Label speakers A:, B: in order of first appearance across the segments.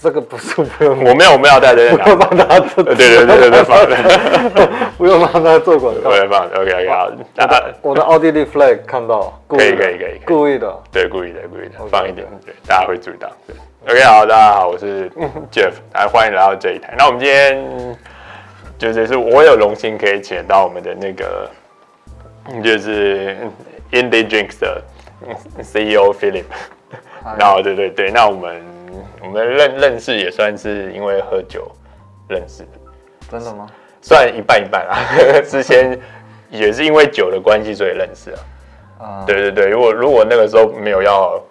A: 这个不是不用，
B: 我没有，我没有带这个，
A: 不用帮他做，
B: 对对对对放，
A: 不用帮他做广告，
B: 我来放，OK OK 好，
A: 我的我的奥地利 flag 看到，
B: 可以可以可以，
A: 故意的，
B: 对，故意的故意的，放一点，对，大家会注意到，对，OK 好，大家好，我是 Jeff，来欢迎来到这一台，那我们今天就是是我有荣幸可以请到我们的那个就是 Indie Drinks 的 CEO Philip。然后 对对对，那我们我们认认识也算是因为喝酒认识的，
A: 真的吗？
B: 算一半一半啊，之前也是因为酒的关系所以认识啊。啊，对对对，如果如果那个时候没有要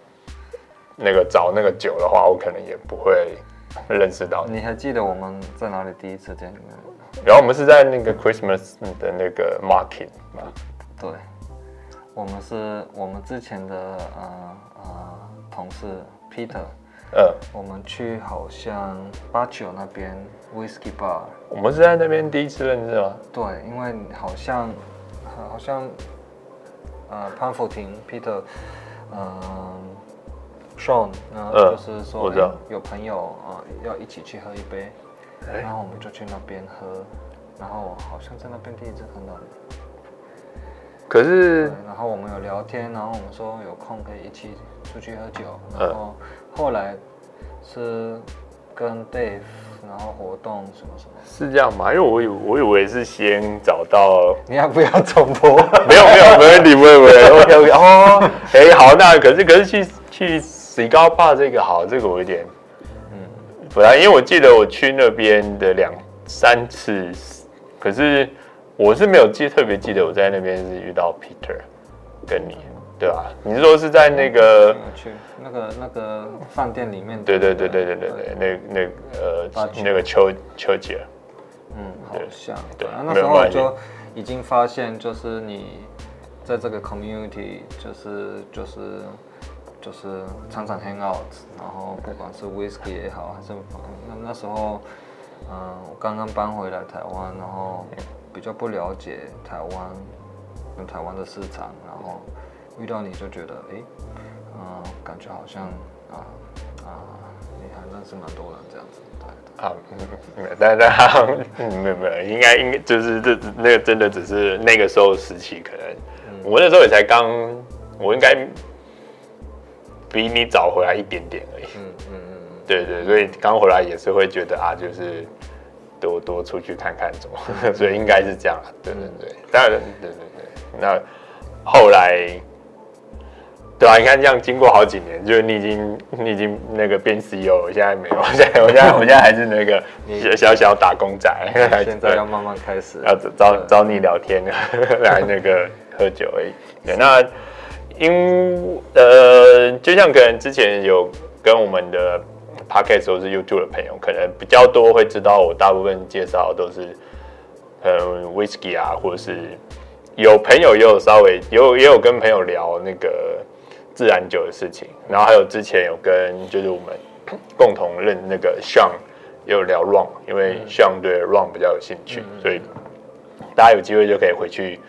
B: 那个找那个酒的话，我可能也不会认识到你。
A: 你还记得我们在哪里第一次见面？
B: 然后我们是在那个 Christmas 的那个 market 嘛。
A: 对，我们是我们之前的呃呃。同事 Peter，
B: 呃，
A: 我们去好像八九那边 Whisky Bar，
B: 我们是在那边第一次认识吗？
A: 对，因为好像好像呃潘福廷 Peter，嗯 Sean，呃，就是说有朋友啊要一起去喝一杯，然后我们就去那边喝，然后好像在那边第一次看到你。
B: 可是，
A: 然后我们有聊天，然后我们说有空可以一起出去喝酒，然后后来是跟 Dave，然后活动什么什么，
B: 是这样吗？因为我以我以为是先找到，
A: 你要不要重播？
B: 没有没有没问题 没问题 OK OK 哦，哎好，那可是可是去去 Cigar Bar 这个好，这个我有点嗯，不然因为我记得我去那边的两三次，可是。我是没有记特别记得我在那边是遇到 Peter，跟你，对吧？你是说是在那个
A: 去那个那个饭店里面？
B: 对对对对对对对，那那呃那个秋秋姐，
A: 嗯，好像对啊，那时候就已经发现，就是你在这个 community，就是就是就是常常 hang out，然后不管是 whisky 也好，还是那那时候，嗯，我刚刚搬回来台湾，然后。比较不了解台湾跟台湾的市场，然后遇到你就觉得，哎，嗯，感觉好像啊啊，你还认识蛮多人这样子，对。啊，
B: 没有，没有没有，应该应该就是这那个真的只是那个时候时期，可能、嗯、我那时候也才刚，我应该比你早回来一点点而已。嗯嗯嗯，对对，所以刚回来也是会觉得啊，就是。多多出去看看？所以应该是这样，对对对，当然，对对对。那后来，对啊，你看这样经过好几年，就是你已经你已经那个变 CEO，我现在没有，现在我现在我现在还是那个小小打工仔。
A: 现在 要慢慢开始，
B: 要找找你聊天，来那个喝酒而已。对，那因呃，就像可能之前有跟我们的。Podcast 都是 YouTube 的朋友，可能比较多会知道我大部分介绍都是，呃，Whisky 啊，或者是有朋友也有稍微有也有跟朋友聊那个自然酒的事情，然后还有之前有跟就是我们共同认那个 Sean 也有聊 run，因为 Sean 对 run 比较有兴趣，所以大家有机会就可以回去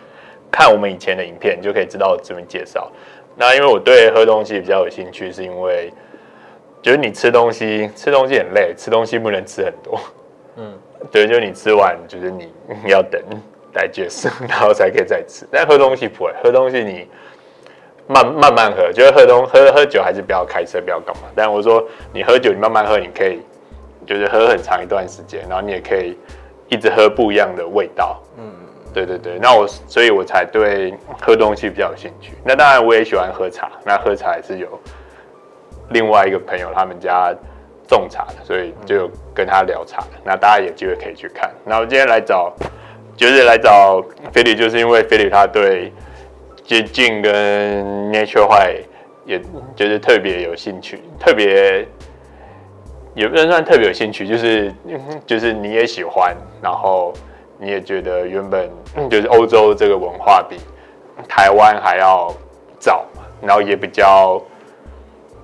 B: 看我们以前的影片，就可以知道怎么介绍。那因为我对喝东西比较有兴趣，是因为。就是你吃东西，吃东西很累，吃东西不能吃很多。嗯，对，就是你吃完，就是你 要等 digest，然后才可以再吃。但喝东西不会，喝东西你慢慢慢喝，就是喝东喝喝酒还是不要开车，不要干嘛。但我说你喝酒，你慢慢喝，你可以就是喝很长一段时间，然后你也可以一直喝不一样的味道。嗯，对对对。那我所以，我才对喝东西比较有兴趣。那当然，我也喜欢喝茶。那喝茶也是有。另外一个朋友，他们家种茶的，所以就跟他聊茶。那大家有机会可以去看。那我今天来找，就是来找 Philip，就是因为 Philip 他对接近跟 Nature White 也就是特别有兴趣，特别也不能算特别有兴趣，就是就是你也喜欢，然后你也觉得原本就是欧洲这个文化比台湾还要早，然后也比较。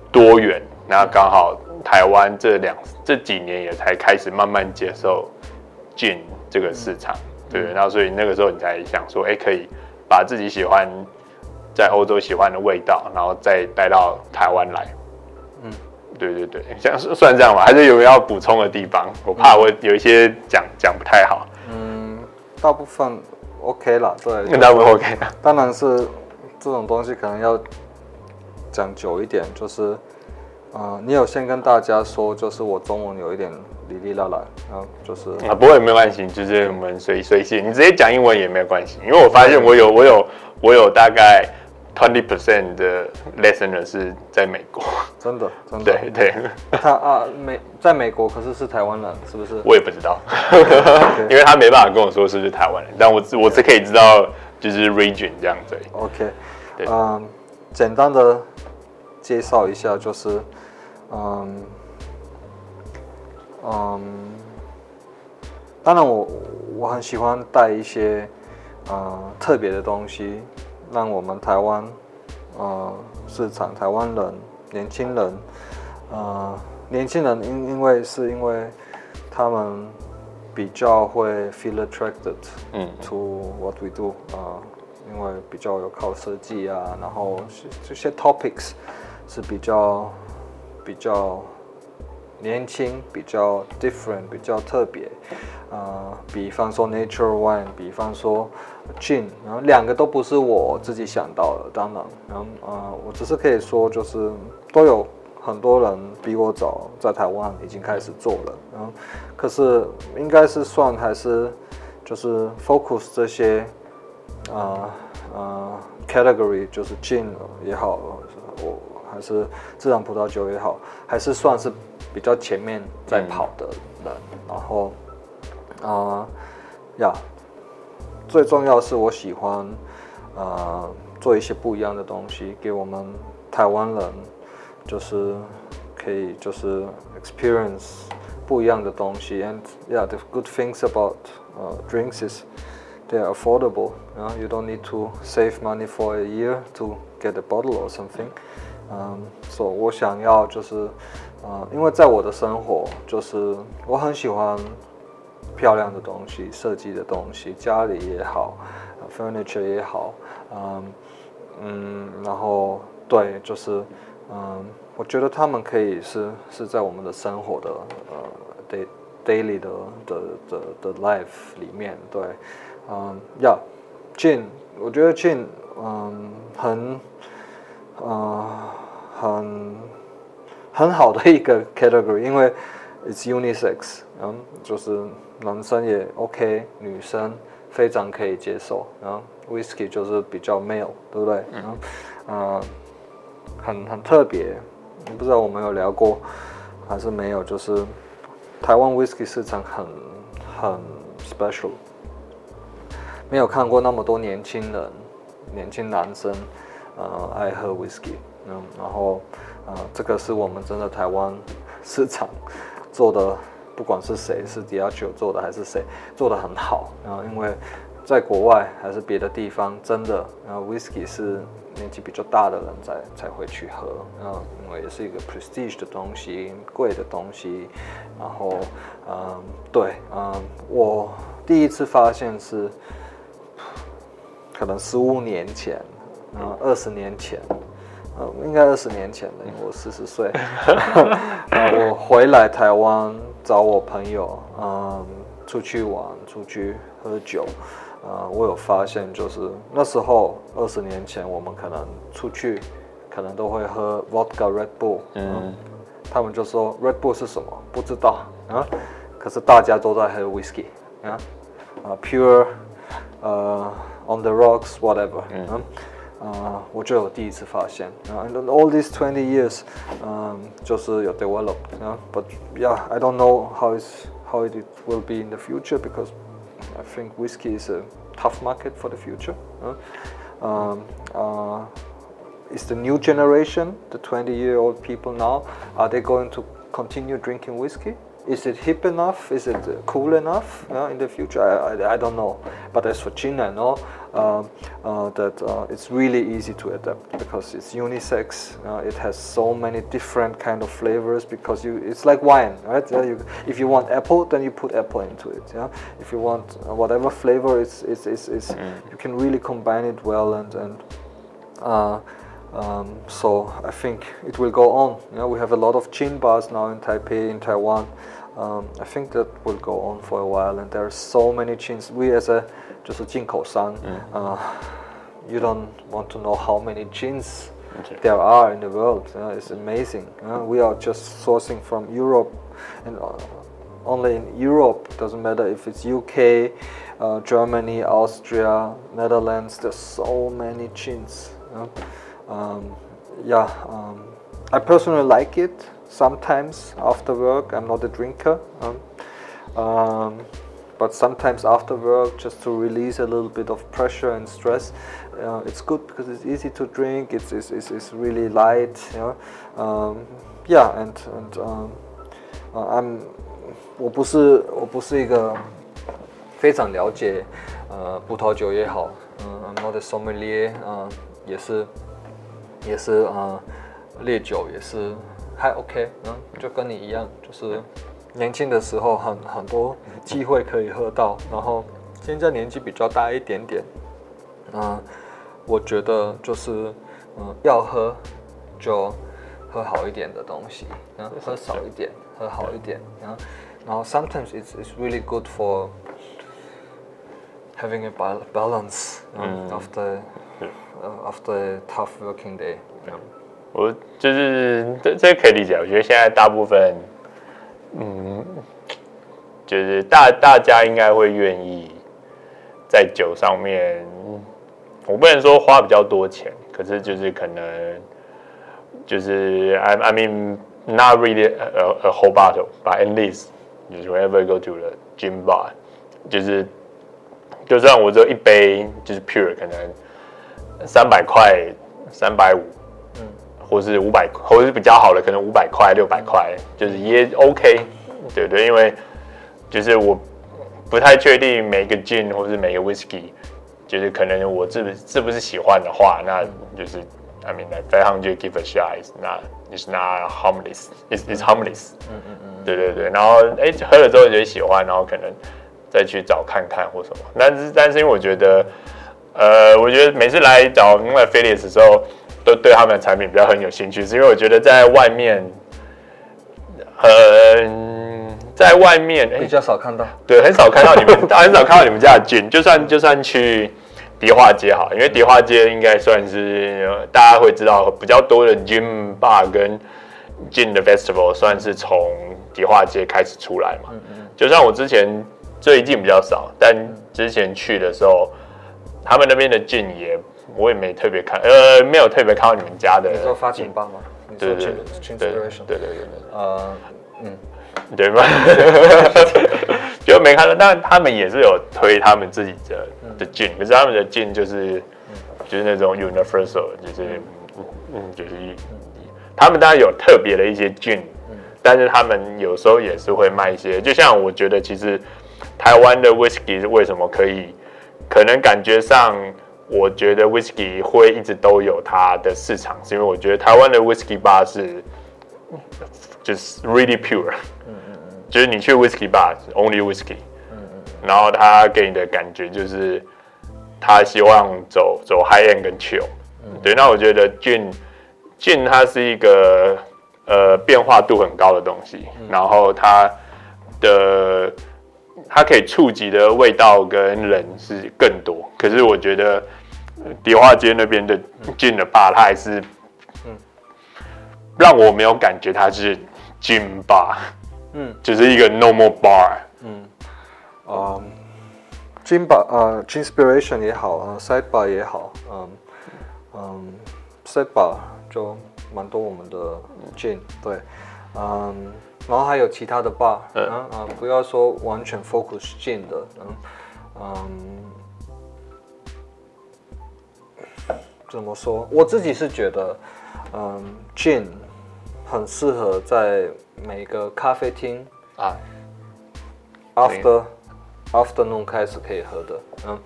B: 多元，那刚好台湾这两这几年也才开始慢慢接受进这个市场，对，然后所以那个时候你才想说，哎，可以把自己喜欢在欧洲喜欢的味道，然后再带到台湾来，嗯，对对对，像算这样吧，还是有要补充的地方？我怕我有一些讲讲、嗯、不太好。
A: 嗯，大部分 OK 了，对，
B: 大部分 OK 了。
A: 当然是这种东西可能要讲久一点，就是，呃，你有先跟大家说，就是我中文有一点哩哩啦啦，然后就是
B: 啊，不会没关系，就是我们随随性，你直接讲英文也没有关系，因为我发现我有我有我有大概。Twenty percent 的 listener 是在美国，
A: 真的，真的，
B: 对对。
A: 他啊，美在美国，可是是台湾人，是不是？
B: 我也不知道 因为他没办法跟我说是不是台湾人，但我我只可以知道，就是 region 这样子。
A: OK，对，嗯，简单的介绍一下，就是，嗯，嗯，当然我我很喜欢带一些，嗯，特别的东西。让我们台湾，呃，市场台湾人年轻人，呃，年轻人因因为是因为他们比较会 feel attracted，嗯，to what we do，啊、呃，因为比较有靠设计啊，然后这些 topics 是比较比较年轻，比较 different，比较特别，啊、呃，比方说 natural wine，比方说。Gin，然后两个都不是我自己想到的，当然，然后啊、呃，我只是可以说，就是都有很多人比我早在台湾已经开始做了，然后可是应该是算还是就是 focus 这些呃呃、category，就是 Gin 也好，我还是自然葡萄酒也好，还是算是比较前面在跑的人，嗯、然后啊呀。呃 yeah, 最重要是我喜欢，呃，做一些不一样的东西，给我们台湾人，就是可以就是 experience 不一样的东西。And yeah, the good things about uh, drinks is they are affordable. You know, you don't need to save money for a year to get a bottle or something. 嗯，所以我想要就是，呃，因为在我的生活，就是我很喜欢。漂亮的东西，设计的东西，家里也好，furniture 也好，嗯嗯，然后对，就是嗯，我觉得他们可以是是在我们的生活的呃 day daily 的的的的 life 里面，对，嗯，yeah，gin，我觉得 gin，嗯，很，呃，很很好的一个 category，因为 it's unisex，嗯，就是。男生也 OK，女生非常可以接受。然后 Whisky 就是比较 male，对不对？嗯，呃，很很特别。不知道我们有聊过还是没有？就是台湾 Whisky 市场很很 special，没有看过那么多年轻人、年轻男生呃爱喝 Whisky。嗯，然后呃，这个是我们真的台湾市场做的。不管是谁是 Diageo 做的还是谁做的很好，然后因为在国外还是别的地方，真的，然后 Whisky 是年纪比较大的人才才会去喝，然后因为也是一个 prestige 的东西，贵的东西，然后嗯，对，嗯，我第一次发现是可能十五年前，嗯，二十年前。呃，应该二十年前了，因为我四十岁。我回来台湾找我朋友，嗯，出去玩，出去喝酒。呃，我有发现，就是那时候二十年前，我们可能出去，可能都会喝 vodka Red Bull。嗯，嗯。他们就说 Red Bull 是什么？不知道啊。可是大家都在喝 whisky 啊，啊，pure，呃，on the rocks whatever。嗯。呃，我觉得我第一次发现，然后 and all these twenty years，嗯，就是有 developed，but yeah，I don't know how it will be in the future because I think whiskey is a tough market for the future. Um, uh, is the new generation, the 20 year old people now, are they going to continue drinking whiskey? Is it hip enough? Is it cool enough uh, in the future? I, I, I, don't know. But as for China, I know that uh, it's really easy to adapt because it's unisex. Uh, it has so many different kind of flavors because you it's like wine, right? You, if you want apple, then you put apple into it. Yeah. If you want whatever flavor, it's it's, it's, it's mm. you can really combine it well and and Um, so I think it will go on. You know, we have a lot of gin bars now in Taipei, in Taiwan. Um, I think that will go on for a while, and there are so many chains. We as a just a Jinco son, mm. uh, you don't want to know how many chains okay. there are in the world. Uh, it's amazing. Uh, we are just sourcing from Europe, and only in Europe. Doesn't matter if it's UK, uh, Germany, Austria, Netherlands. There's so many chains. Um, yeah, um, I personally like it sometimes after work. I'm not a drinker, um, um, but sometimes after work, just to release a little bit of pressure and stress, uh, it's good because it's easy to drink. It's it's, it's, it's really light. You um, yeah, and and um, uh, I'm uh, I'm not a sommelier，嗯、呃，也是也是呃烈酒也是。Uh, 还 OK，嗯，就跟你一样，就是年轻的时候很很多机会可以喝到，然后现在年纪比较大一点点，嗯，我觉得就是嗯要喝就喝好一点的东西，嗯，喝少一点，喝好一点，然后然后 sometimes it's it's really good for having a balance 嗯 of the After a tough working day，
B: 我就是这这可以理解。我觉得现在大部分，嗯，就是大大家应该会愿意在酒上面，我不能说花比较多钱，可是就是可能就是 I I mean not really a a whole bottle but at least 就是 whenever you go to the gym bar，就是就算我只有一杯就是 pure 可能。三百块、三百五，或是五百，或是比较好的，可能五百块、六百块，就是也 OK，对不对？因为就是我不太确定每个 gin 或是每个 whisky，就是可能我是不是是不是喜欢的话，那就是 I mean like five hundred give a shot，那 it's not harmless，it's it's harmless，嗯嗯嗯，对对对。然后哎，喝了之后觉得喜欢，然后可能再去找看看或什么。但是但是因为我觉得。呃，我觉得每次来找另外 Phillips 的时候，都对他们的产品比较很有兴趣，是因为我觉得在外面，呃，在外面
A: 比较少看到，
B: 对，很少看到你们，很少看到你们家的 gin，就算就算去迪化街好，因为迪化街应该算是大家会知道比较多的 gym bar 跟 gin 的 festival，算是从迪化街开始出来嘛。嗯嗯。就算我之前最近比较少，但之前去的时候。他们那边的 gin 也，我也没特别看，呃，没有特别看到你们家的。
A: 你说发警报吗？
B: 对对对对对对对。呃，嗯，对吧？就没看到，但他们也是有推他们自己的的 gin，可是他们的 gin 就是就是那种 universal，就是嗯就是他们当然有特别的一些 gin，但是他们有时候也是会卖一些，就像我觉得其实台湾的 whisky 为什么可以。可能感觉上，我觉得 whisky 会一直都有它的市场，是因为我觉得台湾的 whisky bar 是就是 really pure，嗯嗯嗯，就是你去 whisky bar only whisky，嗯嗯，然后他给你的感觉就是他希望走走 high end 跟 chill，嗯，对，那我觉得 gin gin 它是一个呃变化度很高的东西，然后它的。它可以触及的味道跟人是更多，可是我觉得迪化街那边的进的吧，它还是，嗯，让我没有感觉它是进吧，嗯，只是一个 normal bar，嗯，
A: 啊，进吧，呃，inspiration 也好，呃，side bar 也好，嗯、嗯、，side bar 就蛮多我们的进，对，嗯、然后还有其他的 bar，嗯、啊、不要说完全 focus 进的，嗯、嗯。怎么说？我自己是觉得，嗯，gin 很适合在每个咖啡厅啊，after afternoon 开始可以喝的，嗯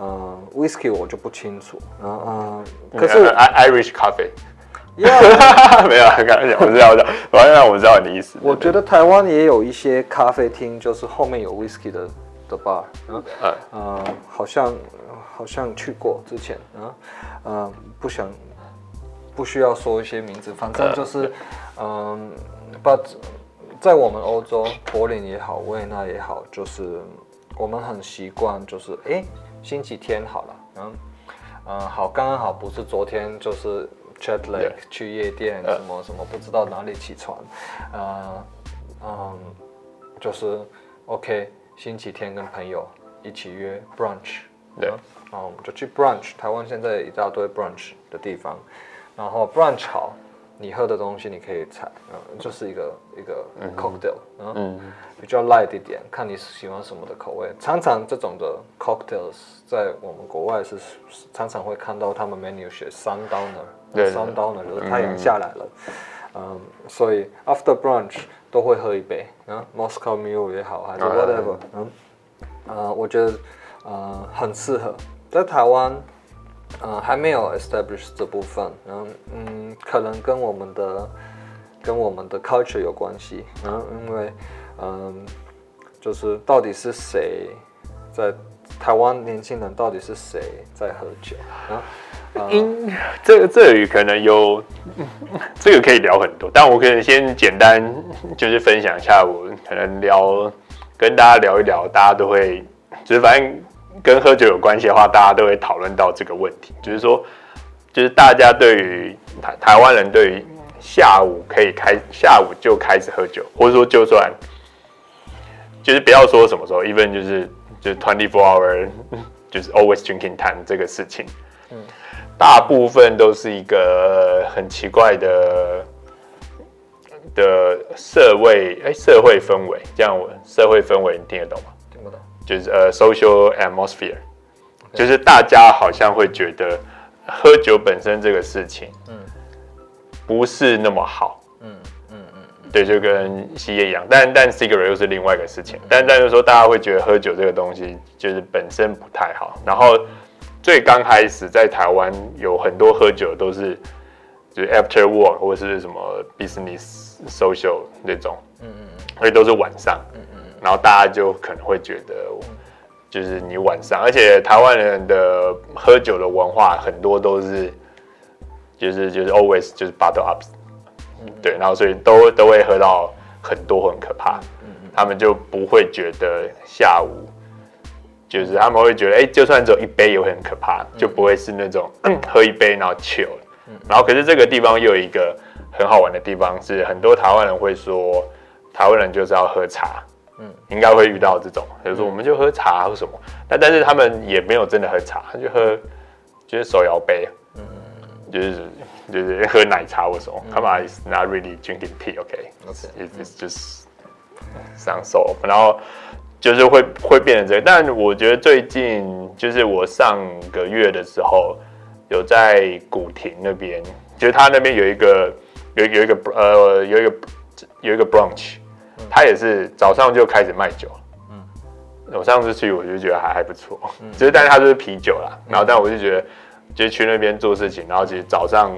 A: 嗯，whisky 我就不清楚，嗯嗯，可是
B: Irish coffee。Yeah. 没有，刚刚讲，我知道，我知道，我知道你的意思。
A: 我觉得台湾也有一些咖啡厅，就是后面有 whisky 的的 bar，嗯，呃，好像好像去过之前，嗯，呃，不想不需要说一些名字，反正就是，嗯，But 在我们欧洲，柏林也好，维也纳也好，就是我们很习惯，就是哎，星期天好了，嗯，嗯，好，刚刚好不是昨天就是 chat lake 去夜店什么什么，不知道哪里起床，呃，嗯，就是。OK，星期天跟朋友一起约 brunch，
B: 对，
A: 然后我们就去 brunch。台湾现在一大堆 brunch 的地方，然后 brunch 好，你喝的东西你可以采，嗯，就是一个一个 cocktail，嗯，嗯。比较 light 一点，看你喜欢什么的口味。常常这种的 cocktails 在我们国外是常常会看到他们 menu 写 sundowner，sundowner 就是太阳下来了，嗯，所以 after brunch。都会喝一杯，嗯，Moscow Mule 也好，还是 whatever，嗯，呃，我觉得，呃，很适合在台湾，呃，还没有 establish 这部分，嗯嗯，可能跟我们的跟我们的 culture 有关系，然后，因为，嗯，就是到底是谁在台湾年轻人到底是谁在喝酒，嗯
B: 因这个这里可能有，这个可以聊很多，但我可能先简单就是分享一下，我可能聊跟大家聊一聊，大家都会就是反正跟喝酒有关系的话，大家都会讨论到这个问题，就是说，就是大家对于台台湾人对于下午可以开下午就开始喝酒，或者说就算就是不要说什么时候，even 就是就是 twenty four hour 就是 always drinking time 这个事情，嗯。大部分都是一个很奇怪的的社会哎、欸，社会氛围，这样我社会氛围你听得懂
A: 吗？
B: 就是呃、uh,，social atmosphere. 就是大家好像会觉得喝酒本身这个事情，嗯，不是那么好，嗯嗯嗯，对，就跟吸烟一样，但但 cigarette 又是另外一个事情，嗯、但但是说大家会觉得喝酒这个东西就是本身不太好，然后。最刚开始在台湾有很多喝酒都是，就是 after work 或是什么 business social 那种，嗯嗯，所以都是晚上，嗯嗯，然后大家就可能会觉得，就是你晚上，而且台湾人的喝酒的文化很多都是，就是就是 always 就是 bottle up，对，然后所以都都会喝到很多很可怕，他们就不会觉得下午。就是他们会觉得，哎、欸，就算只有一杯也会很可怕，就不会是那种、嗯、喝一杯然后 chill。然后可是这个地方又有一个很好玩的地方，是很多台湾人会说，台湾人就是要喝茶，嗯，应该会遇到这种，比如说我们就喝茶或什么，但但是他们也没有真的喝茶，他就喝就是手摇杯，嗯，就是就是喝奶茶或什么，他们 is not really drinking tea，OK，it's just sounds so，然后。就是会会变成这个，但我觉得最近就是我上个月的时候有在古亭那边，就是他那边有一个有有一个呃有一个有一个 brunch，他也是早上就开始卖酒。嗯，我上次去我就觉得还还不错，其实但是他就是啤酒啦，然后但我就觉得就是去那边做事情，然后其实早上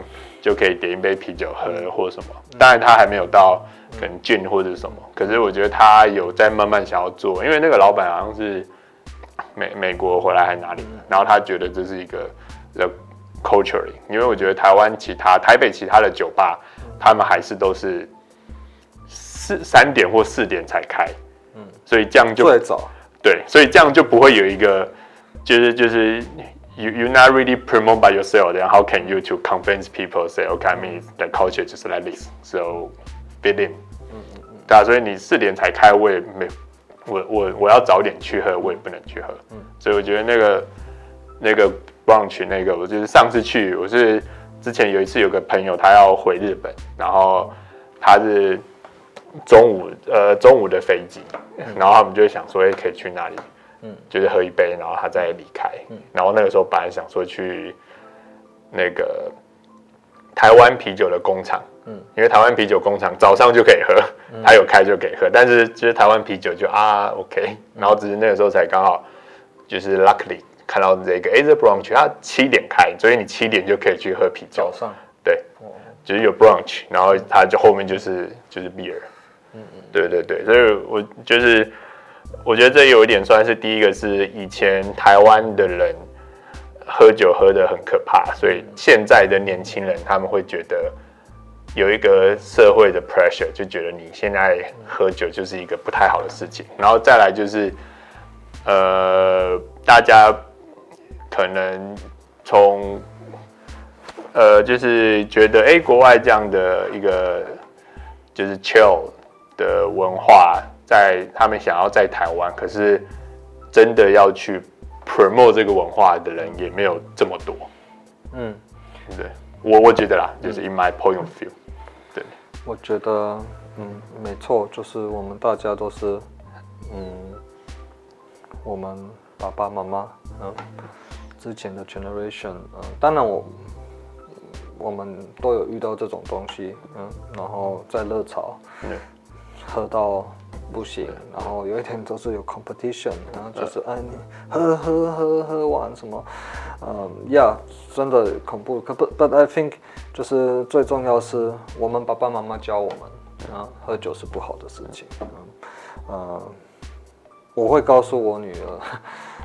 B: 就可以点一杯啤酒喝或什么，当然他还没有到。可能进或者什么，可是我觉得他有在慢慢想要做，因为那个老板好像是美美国回来还是哪里，然后他觉得这是一个 the culture，因为我觉得台湾其他台北其他的酒吧，他们还是都是四三点或四点才开，嗯，所以这样就
A: 最早
B: 对，所以这样就不会有一个就是就是 you you not really promote by yourself，then how can you to convince people say okay I mean the culture just like this so fit in。对啊，所以你四点才开，我也没，我我我要早点去喝，我也不能去喝。嗯，所以我觉得那个那个 brunch 那个，我就是上次去，我是之前有一次有个朋友他要回日本，然后他是中午呃中午的飞机，然后他们就想说，哎，可以去那里？嗯，就是喝一杯，然后他再离开。嗯，然后那个时候本来想说去那个台湾啤酒的工厂。嗯，因为台湾啤酒工厂早上就可以喝，他有开就可以喝，但是就是台湾啤酒就啊 OK，然后只是那个时候才刚好就是 luckily 看到这个 Asia brunch，它七点开，所以你七点就可以去喝啤酒。早上对，就是有 brunch，然后它就后面就是就是 beer，对对对，所以我就是我觉得这有一点算是第一个是以前台湾的人，喝酒喝得很可怕，所以现在的年轻人他们会觉得有一个社会的 pressure，就觉得你现在喝酒就是一个不太好的事情。然后再来就是，呃，大家可能从呃，就是觉得哎、国外这样的一个就是 chill 的文化，在他们想要在台湾，可是真的要去。promote 这个文化的人也没有这么多，嗯，对，我我觉得啦，就是 in my point of view，对，
A: 我觉得，嗯，没错，就是我们大家都是，嗯，我们爸爸妈妈，嗯，之前的 generation，嗯，当然我，我们都有遇到这种东西，嗯，然后在热潮，嗯，喝到。不行，然后有一天都是有 competition，然后就是哎你喝喝喝喝完什么，嗯呀，yeah, 真的恐怖。可不，but I think 就是最重要是我们爸爸妈妈教我们，啊，喝酒是不好的事情。嗯，呃，我会告诉我女儿，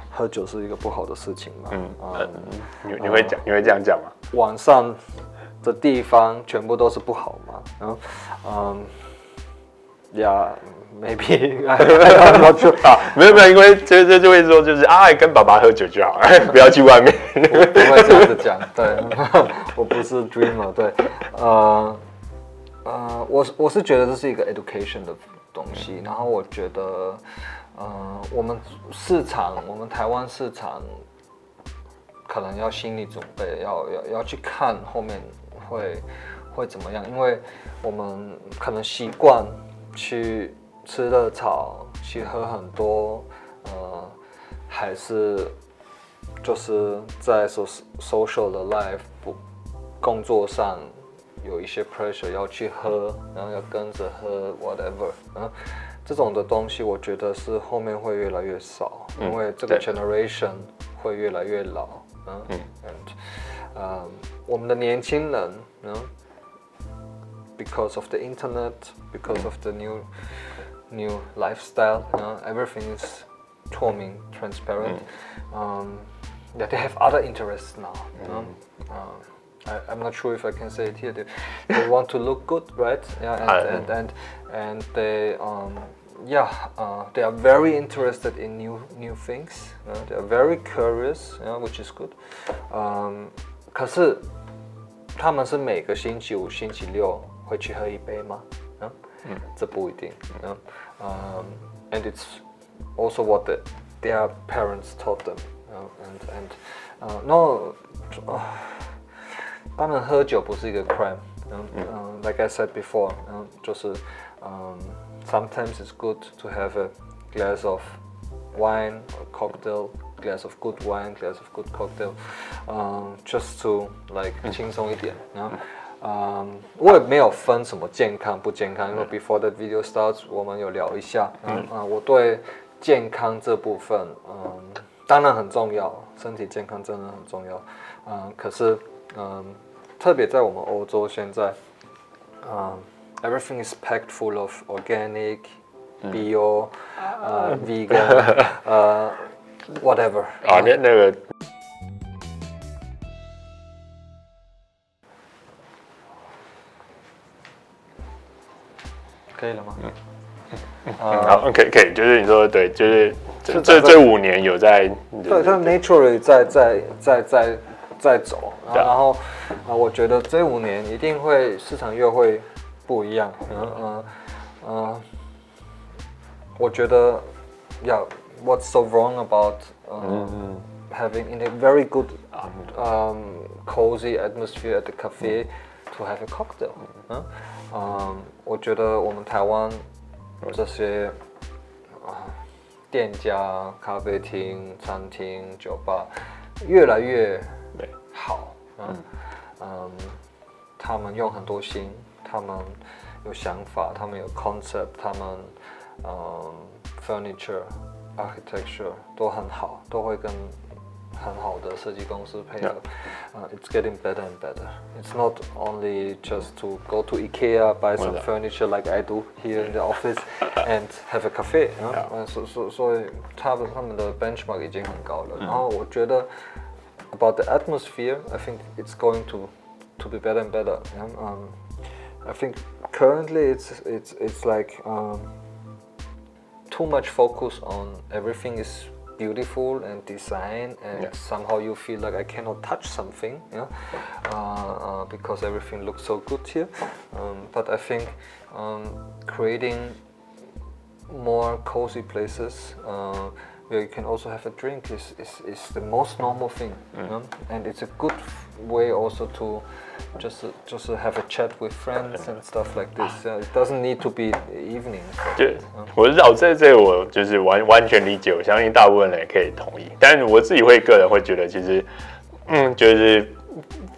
A: 喝酒是一个不好的事情嘛。嗯，
B: 嗯你你会讲，你会这样讲吗？
A: 晚上的地方全部都是不好嘛。然后嗯呀。Yeah, maybe 啊，
B: 没有没有，因为这这就会说就是啊，跟爸爸喝酒就好，不要去外面。
A: 不会这样子讲，对，我不是 dreamer，对，呃呃，我我是觉得这是一个 education 的东西，然后我觉得，呃，我们市场，我们台湾市场，可能要心理准备，要要要去看后面会会怎么样，因为我们可能习惯去。吃热炒，去喝很多，呃，还是就是在 social 的 life 不工作上有一些 pressure 要去喝，然后要跟着喝 whatever，嗯，这种的东西我觉得是后面会越来越少，嗯、因为这个 generation 会越来越老，嗯嗯，and, 呃，我们的年轻人，嗯 because of the internet, because of the new new lifestyle. You know, everything is transforming, transparent. Mm. Um, they have other interests now. Mm. You know? Mm. Uh, I, am not sure if I can say it here. They, they want to look good, right? Yeah, and and, and, and they um, yeah uh, they are very interested in new new things. They are very curious, which is good. Um, 可是他们是每个星期五、星期六会去喝一杯吗？嗯嗯，这不一定。嗯嗯，and it's also what the, their parents taught them. and uh, and 呃，no，他们喝酒不是一个 crime。嗯嗯，like I said before，嗯，就是嗯，sometimes it's good to have a glass of wine or cocktail glass of good wine glass of good cocktail, just to like 轻松一点，然后。嗯，um, 我也没有分什么健康不健康，因为 before the video starts，我们有聊一下。嗯嗯，我对健康这部分，嗯，当然很重要，身体健康真的很重要。嗯，可是，嗯，特别在我们欧洲现在，嗯，everything is packed full of organic, bio，呃，vegan，呃，whatever。
B: 啊，那那个。
A: 可以了吗？嗯，
B: 嗯好，可以可以，就是你说对，就是这这这五年有在，
A: 对，它 naturally 在在在在在走，然后啊，我觉得这五年一定会市场又会不一样，嗯嗯嗯，我觉得，Yeah, what's so wrong about 嗯 having in a very good um cozy atmosphere at the cafe to have a cocktail？嗯。嗯，我觉得我们台湾这些啊店家、咖啡厅、餐厅、酒吧越来越好。嗯嗯，他们用很多心，他们有想法，他们有 concept，他们嗯 furniture、architecture 都很好，都会跟。很好的设计公司配合。Yeah. Uh, it's getting better and better. It's not only just to go to IKEA, buy some furniture like I do here in the office, and have a cafe. so benchmark 已经很高了。然后我觉得 about the atmosphere, I think it's going to to be better and better. Um, I think currently it's it's it's like um, too much focus on everything is beautiful and design and yeah. somehow you feel like I cannot touch something yeah? Uh, uh, because everything looks so good here um, but I think um, creating more cozy places uh, where you can also have a drink is, is, is the most normal thing mm. you know? and it's a good way also to just to, just to have a chat with friends and stuff like this uh, it doesn't need to be evening
B: 就我知道这这我就是完完全理解我相信大部分人也可以同意但我自己会个人会觉得其实嗯就是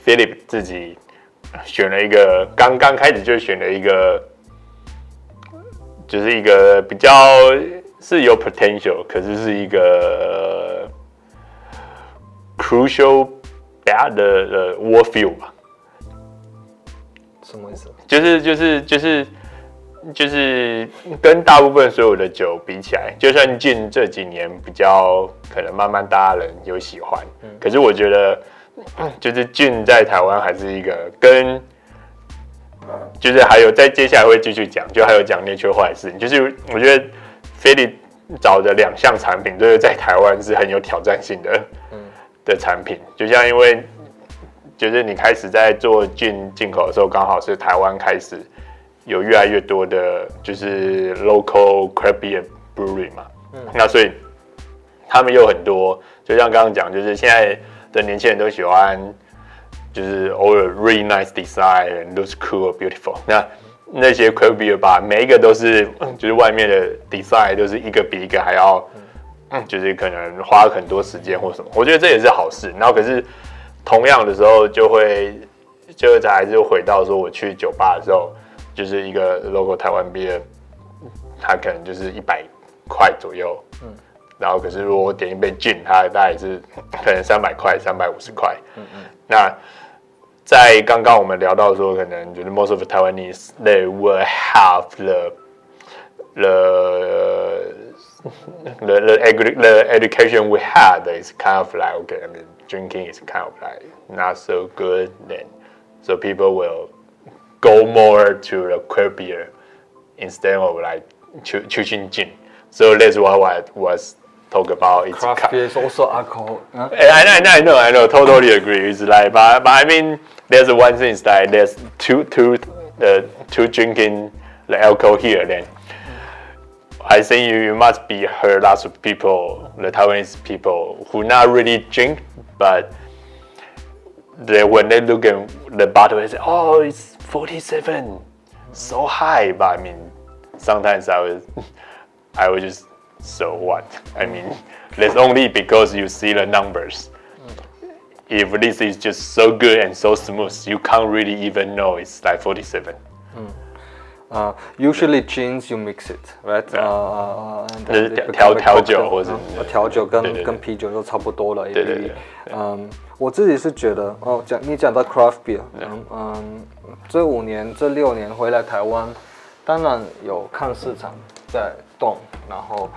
B: Philip 自己选了一个刚刚开始就选了一个就是一个比较是有 potential，可是是一个 crucial bad 的的 worldview 吧？
A: 什么意思？
B: 就是就是就是就是跟大部分所有的酒比起来，就算近这几年比较可能慢慢大家人有喜欢，嗯、可是我觉得就是近在台湾还是一个跟就是还有在接下来会继续讲，就还有讲 nature 坏事，就是我觉得。菲利找的两项产品，都是在台湾是很有挑战性的，嗯，的产品。就像因为，就是你开始在做进进口的时候，刚好是台湾开始有越来越多的，就是 local craft beer brewery 嘛，嗯，那所以他们有很多，就像刚刚讲，就是现在的年轻人都喜欢，就是偶尔 really nice design and looks cool beautiful。那那些 craft beer 吧，每一个都是，就是外面的 design 都是一个比一个还要，就是可能花很多时间或什么。我觉得这也是好事。然后可是同样的时候，就会就再还是回到说，我去酒吧的时候，就是一个 logo 台湾 beer，它可能就是一百块左右。嗯。然后可是如果我点一杯 gin，它大概是可能三百块、三百五十块。嗯嗯。那。在刚刚我们聊到说，可能就是 most of the Taiwanese they will have the the the the, the education we had is kind of like okay, I mean drinking is kind of like not so good then, so people will go more to the craft beer instead of like cho choosing gin. So that's what I was talk about. It's
A: craft beer is also alcohol.
B: Huh? Eh, I, I, I know, I know, totally agree. It's like, but, but I mean, there's one thing is that there's two, two, uh, two drinking the alcohol here. Then I think you, you must be heard lots of people, the Taiwanese people who not really drink, but they when they look at the bottle, they say, "Oh, it's 47, so high." But I mean, sometimes I was, I was just so what? I mean, that's only because you see the numbers. If this is just so good and so smooth, you can't really even know it's like 47.
A: Mm. Uh, usually gins you mix it, right?
B: Uh, 调调酒或者
A: 调酒跟跟啤酒就差不多了。对对对。嗯，我自己是觉得哦，讲你讲到 craft beer，嗯嗯，这五年这六年回来台湾，当然有看市场在动，然后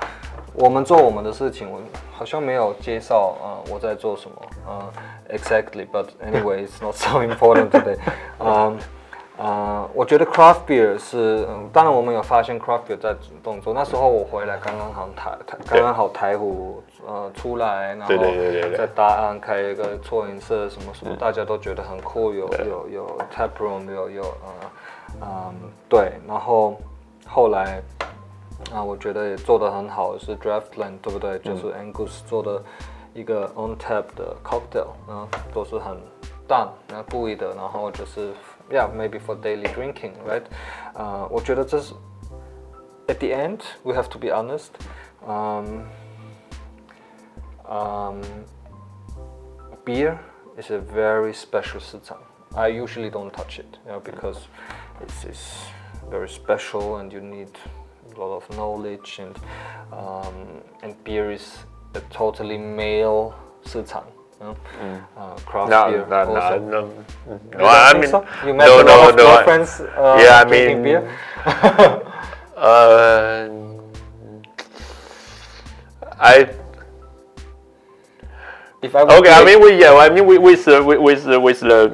A: 我们做我们的事情，我好像没有介绍啊、呃，我在做什么嗯、呃、，exactly，but anyway it's not so important today，我觉得 craft beer 是，嗯，当然我们有发现 craft beer 在动作，那时候我回来刚刚好台台刚刚好台湖呃出来，然后在大安开一个错饮社什么什么，大家都觉得很酷，有有有 tap room，有有呃嗯对，然后后来。啊，我觉得也做得很好，是 Draftland，对不对？就是 Angus 做的一个 on tap 的 cocktail，然后都是很淡，然后故意的，然后就是 yeah maybe for daily drinking，right？呃，我觉得这是 at the end we have to be honest，嗯嗯，beer um，um，is a very special 市场。I usually don't touch it, you know, because it's, it's very special and you need a lot of knowledge and um, and beer is a totally male 市场.
B: Mm.
A: Beer
B: no,
A: no,
B: no, no. no I mean,
A: no, no, no, girlfriends.
B: Yeah,
A: I mean, beer?
B: uh, I I okay, I mean, we, yeah, I mean, we, with, uh, with, with, with the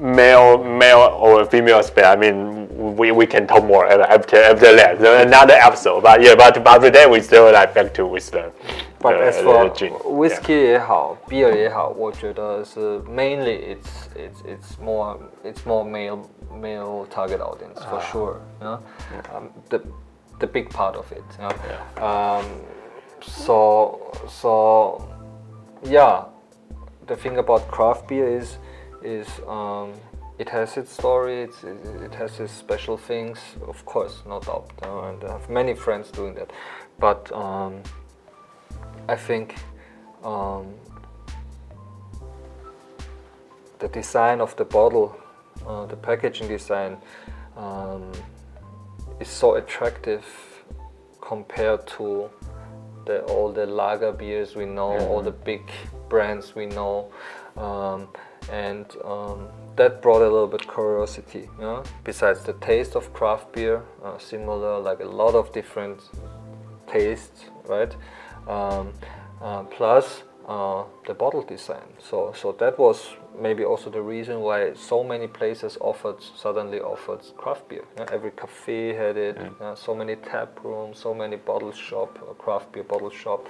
B: male, male or female aspect, I mean, we, we can talk more after, after that, another episode. But yeah, but, but today we still like back to with the
A: but as for whiskey 也好，beer 也好，我觉得是 mainly it's it's it's more it's more male male target audience for sure. You know, um, the the big part of it. You know, um, so so yeah, the thing about craft beer is is um, it has its story, it's, it has its special things, of course, no doubt. Uh, and I have many friends doing that. But um, I think um, the design of the bottle, uh, the packaging design, um, is so attractive compared to the, all the lager beers we know, mm -hmm. all the big brands we know, um, and um, that brought a little bit curiosity. Know? Besides the taste of craft beer, uh, similar like a lot of different tastes, right? Um, uh, plus uh, the bottle design. So, so that was maybe also the reason why so many places offered suddenly offered craft beer. Yeah, every cafe had it. Mm. So many tap rooms, so many bottle shop, uh, craft beer bottle shop.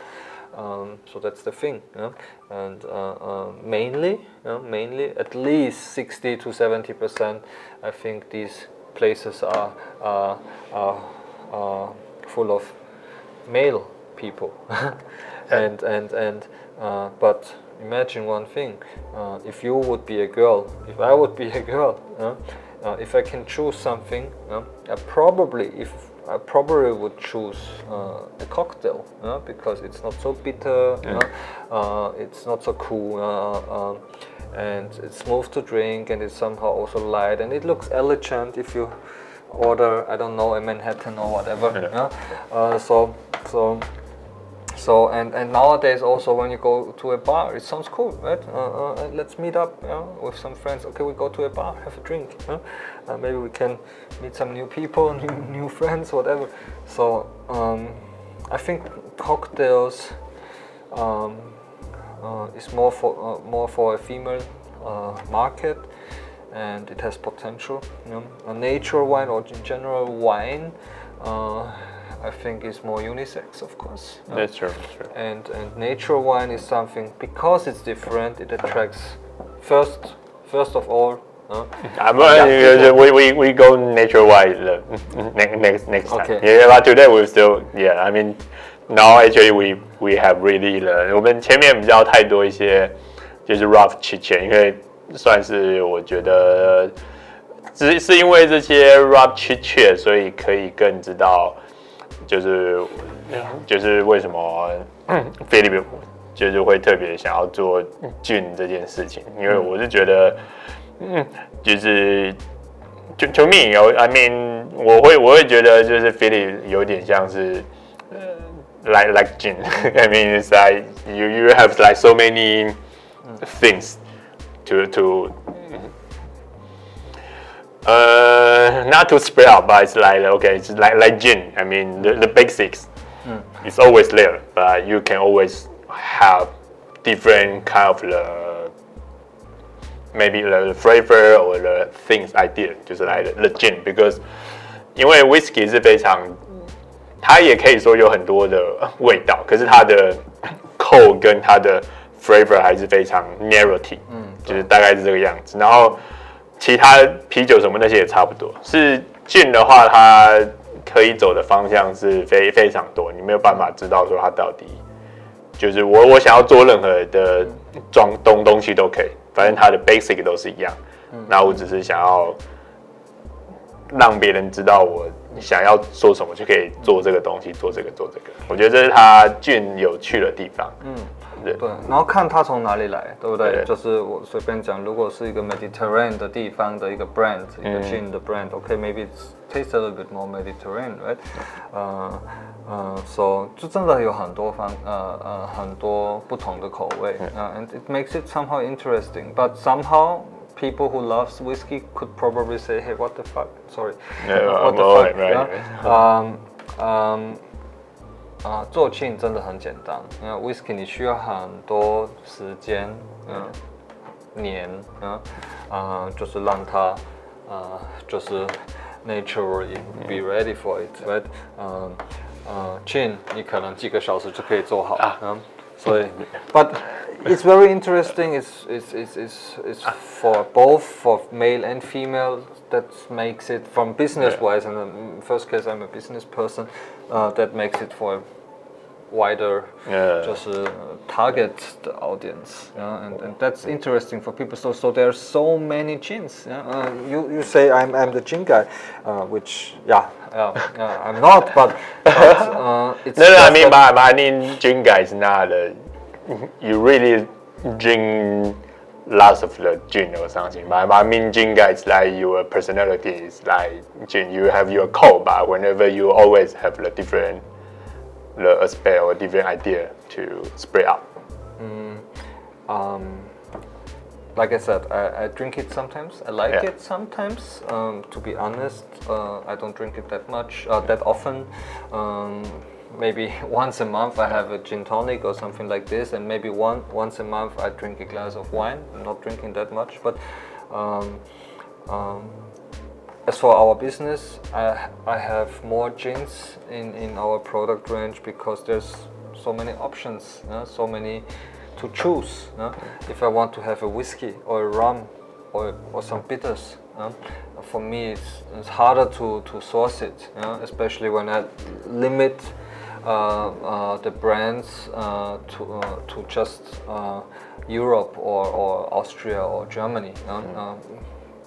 A: Um, so that's the thing, yeah? and uh, uh, mainly, mainly at least 60 to 70 percent. I think these places are, are, are, are full of male people, and and and uh, but imagine one thing: uh, if you would be a girl, if I would be a girl, uh, if I can choose something, I probably if I probably would choose uh, a cocktail uh, because it's not so bitter, yeah. uh, it's not so cool, uh, and it's smooth to drink, and it's somehow also light, and it looks elegant if you order I don't know a Manhattan or whatever. Yeah. Uh, so so so and, and nowadays also when you go to a bar, it sounds cool, right? Uh, uh, let's meet up with some friends. Okay, we go to a bar, have a drink. Uh, maybe we can meet some new people, new, new friends, whatever. So um, I think cocktails um, uh, is more for uh, more for a female uh, market, and it has potential. You know? A nature wine or general wine I think is more unisex, of course.
B: That's true. That's true.
A: And and nature wine is something because it's different. It attracts first first of all. Uh, yeah,
B: we, we, we go nature wine next next next time. Yeah, but today we still yeah. I mean now actually we we have really 了。我们前面比较太多一些就是 rough 期前，因为算是我觉得。只是因为这些 rap chit chat，所以可以更知道就是就是为什么菲律宾就是会特别想要做 gin 这件事情，因为我是觉得，嗯，就是就 to me 有 I mean 我会我会觉得就是菲律有点像是 like like gin I mean it's like you you have like so many things to to Uh, not to spread out, but it's like okay, it's like like gin. I mean, the, the basics, mm. it's always there, but you can always have different kind of the maybe the flavor or the things idea，就是来的 gin because 因为 whisky 是非常，它也可以说有很多的味道，可是它的扣跟它的 flavor 还是非常 narrow，嗯，就是大概是这个样子，然后。其他啤酒什么那些也差不多，是 gin 的话，它可以走的方向是非非常多，你没有办法知道说它到底就是我我想要做任何的装东东西都可以，反正它的 basic 都是一样。那我只是想要让别人知道我想要做什么，就可以做这个东西，做这个做这个。我觉得这是它 gin 有趣的地方。嗯。
A: 对对，然后看它从哪里来，对不对？对就是我随便讲，如果是一个 Mediterranean 的地方的一个 brand，、嗯、一个 gin 的 brand，OK，maybe、okay, taste a little bit more Mediterranean，right？嗯、呃、嗯、呃、，so 就真的有很多方呃呃很多不同的口味，啊、嗯 uh,，and it makes it somehow interesting，but somehow people who loves whiskey could probably say, hey, what the fuck? Sorry.
B: Yeah, what I'm the fuck? Right, right, yeah? right.
A: Um, um, 啊、呃，做 gin 真的很简单，因为 whisky 你需要很多时间，嗯、呃，年，嗯，啊，就是让它，啊，就是 naturally be ready for it，嗯、right？嗯，嗯，gin 你可能几个小时就可以做好，嗯，所以，but it's very interesting. It's it's it's it's, it's for both for male and female. That makes it from business wise, and the first case, I'm a business person. Uh, that makes it for wider
B: Yeah.
A: just uh, target the audience yeah? and, and that's interesting for people so so there are so many gins yeah? uh, you you say I'm, I'm the gin guy uh, which yeah, yeah, yeah I'm not but, but uh, it's
B: No, no, I mean, but, but I mean, gin guy is not you really drink lots of the gin or something. But, I mean, gin guy is like your personality is like gin. You have your core, but whenever you always have the different the aspect or different idea to spread out.
A: um, like I said, I, I drink it sometimes. I like
B: Yeah.
A: it sometimes. Um, to be honest, uh, I don't drink it that much, uh, that often. Um, maybe once a month I have a gin tonic or something like this, and maybe one once a month I drink a glass of wine. I'm not drinking that much, but um, um, as for our business, I, I have more gins in, in our product range because there's so many options, so many to choose. If I want to have a whiskey or a rum or, or some bitters, for me it's, it's harder to, to source it, yeah, especially when I limit uh, uh, the brands uh, to, uh, to just uh, Europe or, or Austria or Germany. yeah. Uh,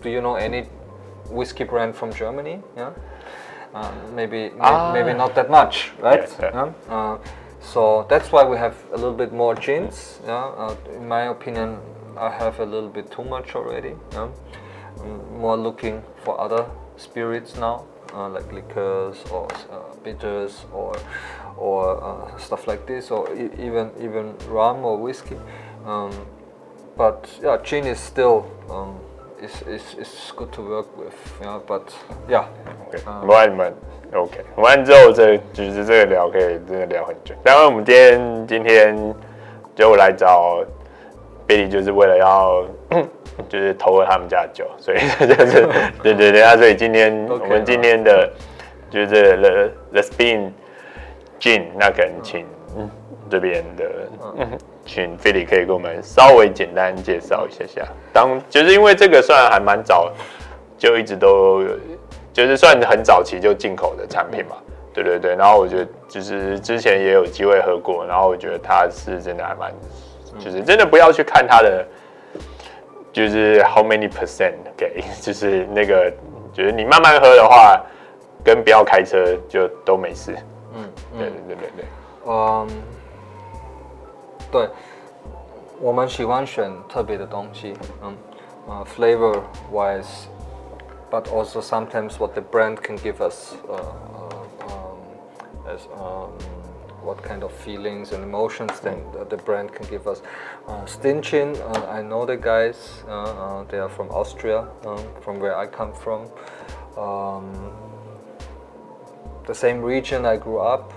A: do you know any whiskey brand from Germany. Yeah, uh, maybe may-
B: Ah.
A: maybe not that much, right?
B: Yeah, yeah.
A: Uh, so that's why we have a little bit more gins. Yeah, uh, in my opinion, I have a little bit too much already. Yeah? Mm, more looking for other spirits now, uh, like liquors or uh, bitters or or uh, stuff like this, or e- even even rum or whiskey. Um, but yeah, gin is still um, is, is, is good to work with. Yeah, but yeah,
B: OK，
A: 我
B: 爱你们 OK，完之后这就是这个聊可以真的聊很久。当然我们今天今天就来找 Billy，就是为了要 就是偷了他们家的酒，所以就是 对对对啊，所以今天我们今天的就是这个 The The Spin Gin，那可能请这边的。请 Billy 可以给我们稍微简单介绍一下下。当就是因为这个算还蛮早，就一直都就是算很早期就进口的产品嘛。对对对，然后我觉得就是之前也有机会喝过，然后我觉得它是真的还蛮，就是真的不要去看它的，就是 how many percent 给，就是那个，就是你慢慢喝的话，跟不要开车就都没事。
A: 嗯
B: 对对对对对。
A: 嗯，对，我们喜欢选特别的东西，嗯，呃，flavor wise，but also sometimes what the brand can give us，呃呃，as um。what kind of feelings and emotions then the brand can give us. Uh, Stinchin, uh, I know the guys. Uh, they are from Austria, from where I come from. Um, the same region I grew up,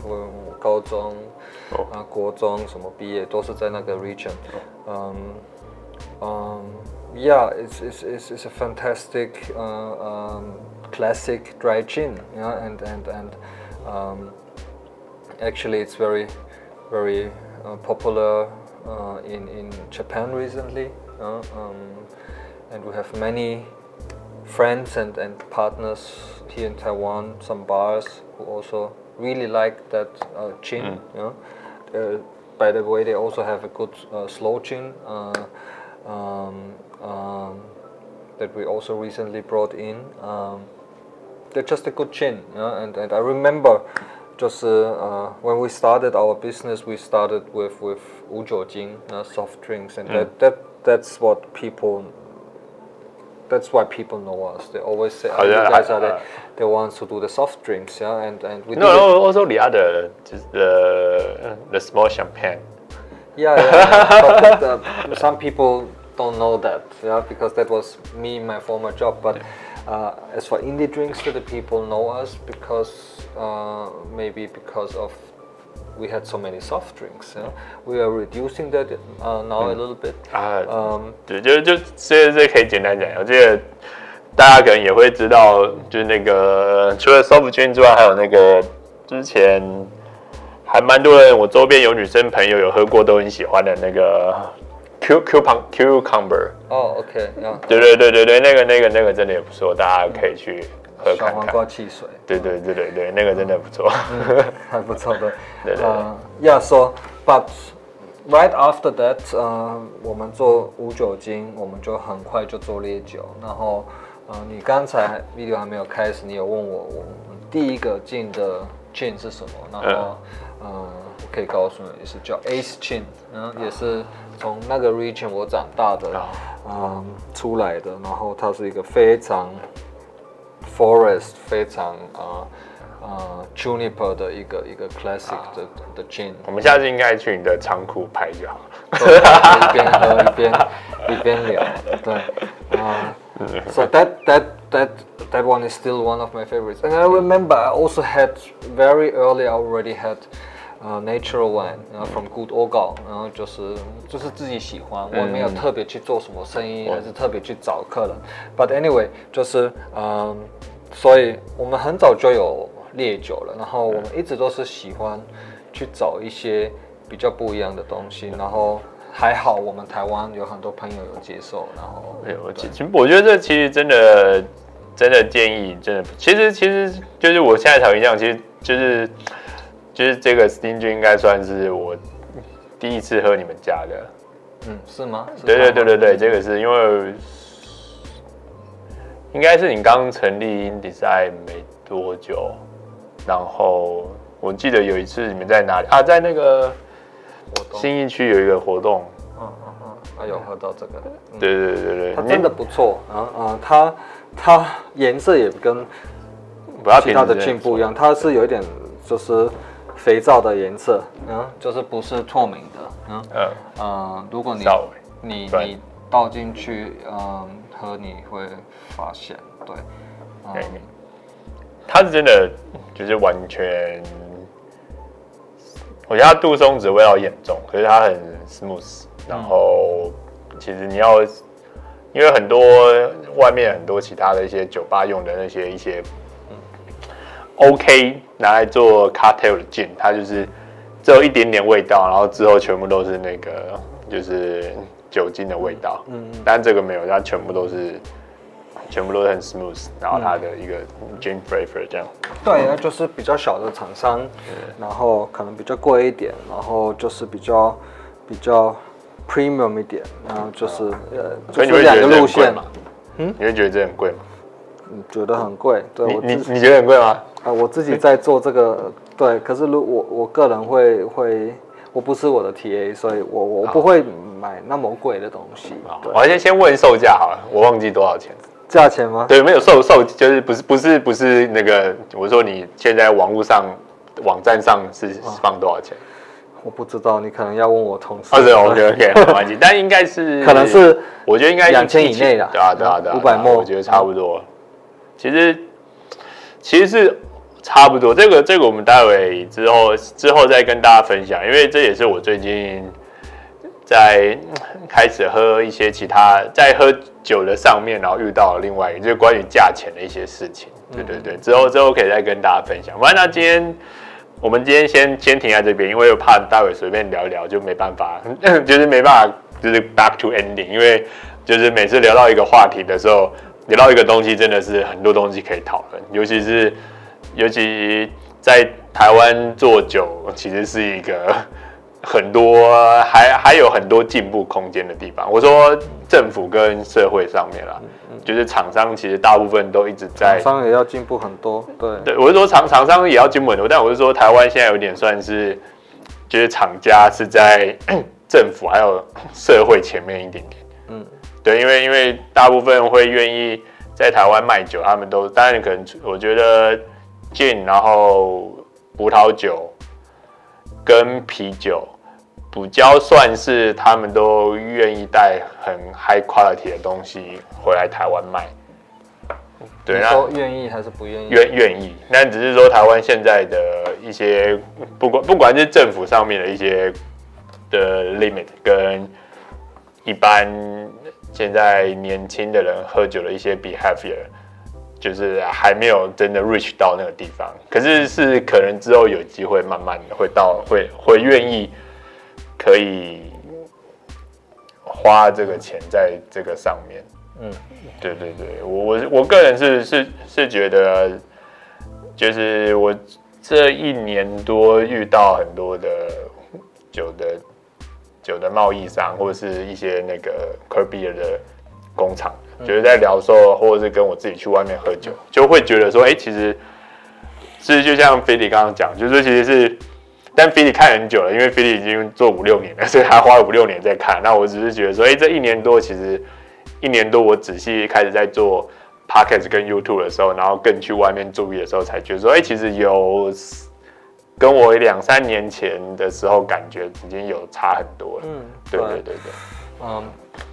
B: 哦，
A: 啊，国中什么毕业都是在那个 region，嗯嗯，yeah，it's it's it's it's a fantastic um classic dry gin yeah and and and um actually it's very very uh, popular in in Japan recently um and we have many friends and, and partners here in Taiwan, some bars who also really like that uh, gin. Mm. Uh, by the way, they also have a good uh, slow gin uh, um, um, that we also recently brought in. Um, they're just a good gin, yeah? and, and I remember just uh, uh, when we started our business, we started with with ujo jin, uh, soft drinks, and that, that that's what people that's why people know us. They always say, oh,
B: yeah,
A: "You guys
B: I-
A: are the,
B: I-
A: the ones who do the soft drinks, yeah." And and we
B: No, no, also the other, just the the small champagne.
A: Yeah, yeah. yeah. but uh, some people don't know that, yeah, because that was me in my former job. But uh, as for indie drinks, the people know us because uh, maybe because of we had so many soft drinks. You know? We are reducing that uh, now a little bit.
B: 啊，嗯，对，就就这这可以简单讲，我觉得大家可能也会知道，就是那个除了 soft drink 之外，还有那个之前还蛮多人，我周边有女生朋友有喝过，都很喜欢的那个 Q Q cucumber。
A: 哦，OK，
B: 对对对对对，那个那个那个真的也不错，大家可以去。
A: 小黄瓜汽水，
B: 对对对对对，那个真的不错，
A: 嗯、还不错的。对对。要说，But right after that，呃，我们做无酒精，我们就很快就做烈酒。然后，呃，你刚才 video 还没有开始，你有问我，我们第一个进的 chain 是什么？然后，可以告诉你，是叫 Ace Gin，嗯，也是从那个 region 我长大的，嗯、呃，出来的。然后它是一个非常。forest 非常呃呃 juniper 的一个一个 classic 的的 gin。
B: 我们下次应该去你的仓库拍就好，对
A: 一边喝一边一边聊，对，啊、So that that that that one is still one of my favorites. And I remember I also had very early I already had 呃、uh,，natural wine，然后 from good old gal，然后就是就是自己喜欢，嗯、我没有特别去做什么生意，还是特别去找客人。But anyway，就是嗯，所以我们很早就有烈酒了，然后我们一直都是喜欢去找一些比较不一样的东西，然后还好我们台湾有很多朋友有接受，然后
B: 对我，其实我觉得这其实真的真的建议真的，其实其实就是我现在讨论这样，其实就是。就是这个 Sting 应该算是我第一次喝你们家的，
A: 嗯，是吗？是
B: 对对对对对，这个是因为应该是你刚成立 Indesign 没多久，然后我记得有一次你们在哪里啊？在那个新义区有一个活动，
A: 嗯嗯嗯，啊有喝到这个，
B: 嗯、对对对对，
A: 它真的不错，啊啊，它它颜色也跟其他的 Gin 不一样，它是有一点就是。肥皂的颜色，嗯，就是不是透明的，嗯，呃，呃，如果你你你倒进去，嗯，喝你会发现，对，嗯，
B: 它是真的就是完全，我觉得它杜松子味道严重，可是它很 smooth，然后其实你要，因为很多外面很多其他的一些酒吧用的那些一些。OK，拿来做 cocktail 的 gin，它就是只有一点点味道，然后之后全部都是那个就是酒精的味道。嗯，但这个没有，它全部都是全部都是很 smooth，然后它的一个 gin flavor 这样。
A: 对，那就是比较小的厂商，然后可能比较贵一点，然后就是比较比较 premium 一点，然后就是呃，
B: 所以你会觉得路线嘛？嗯，你会觉得这很贵吗？
A: 你，觉得很贵。对，
B: 你你你觉得很贵吗？
A: 啊，我自己在做这个，对，可是如我我个人会会，我不是我的 TA，所以我我不会买那么贵的东西。
B: 我先先问售价好了，我忘记多少钱。
A: 价钱吗？
B: 对，没有售售，就是不是不是不是那个，我说你现在网络上网站上是放多少钱？
A: 我不知道，你可能要问我同事。
B: 哦，对，OK OK，没关系，但应该是
A: 可能是，
B: 我觉得应该
A: 两千以内的，
B: 对啊对啊对啊，
A: 五百墨，
B: 我觉得差不多。其实其实是。差不多，这个这个我们待会之后之后再跟大家分享，因为这也是我最近在开始喝一些其他在喝酒的上面，然后遇到另外一个就是关于价钱的一些事情。对对对，之后之后可以再跟大家分享。不然那今天我们今天先先停在这边，因为我怕待会随便聊一聊就没办法，就是没办法就是 back to ending，因为就是每次聊到一个话题的时候，聊到一个东西真的是很多东西可以讨论，尤其是。尤其在台湾做酒，其实是一个 很多还还有很多进步空间的地方。我说政府跟社会上面啦，就是厂商其实大部分都一直在，
A: 厂商也要进步很多。对，
B: 对，我是说厂厂商也要进步很多，但我是说台湾现在有点算是，就是厂家是在 政府还有社会前面一点点。嗯，对，因为因为大部分会愿意在台湾卖酒，他们都当然可能我觉得。gin，然后葡萄酒跟啤酒，比较算是他们都愿意带很 high quality 的东西回来台湾卖。对，
A: 你说愿意还是不愿意？
B: 愿愿意，但只是说台湾现在的一些不管不管是政府上面的一些的 limit 跟一般现在年轻的人喝酒的一些 behavior，就是还没有真的 reach 到那个地方。可是是可能之后有机会慢慢会到会会愿意可以花这个钱在这个上面。嗯，对对对，我我我个人是是是觉得，就是我这一年多遇到很多的酒的酒的贸易商，或者是一些那个 beer 的工厂，就是在聊的时候，或者是跟我自己去外面喝酒，就会觉得说，哎，其实是就像菲利刚刚讲，就是其实是，但菲利看很久了，因为菲利已经做五六年了，所以他花了五六年在看。那我只是觉得说，哎，这一年多其实。一年多，我仔细开始在做 Podcast 跟 YouTube 的时候，然后更去外面注意的时候，才觉得说，哎、欸，其实有跟我两三年前的时候感觉已经有差很多了。嗯，对对对对，
A: 嗯，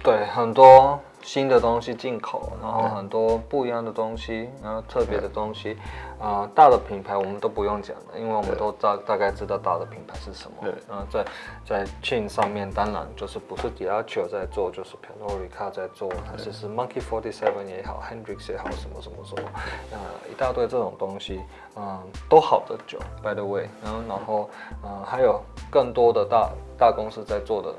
A: 对，很多。新的东西进口，然后很多不一样的东西，然后特别的东西，啊、呃，大的品牌我们都不用讲了，因为我们都大大概知道大的品牌是什么。对，然后在在 chain 上面，当然就是不是 Diageo 在做，就是 Pernod Ricard 在做，还是是 Monkey Forty Seven 也好，Hendrix 也好，什么什么什么，呃，一大堆这种东西，嗯、呃，都好的酒，by the way，然后然后，呃，还有更多的大大公司在做的。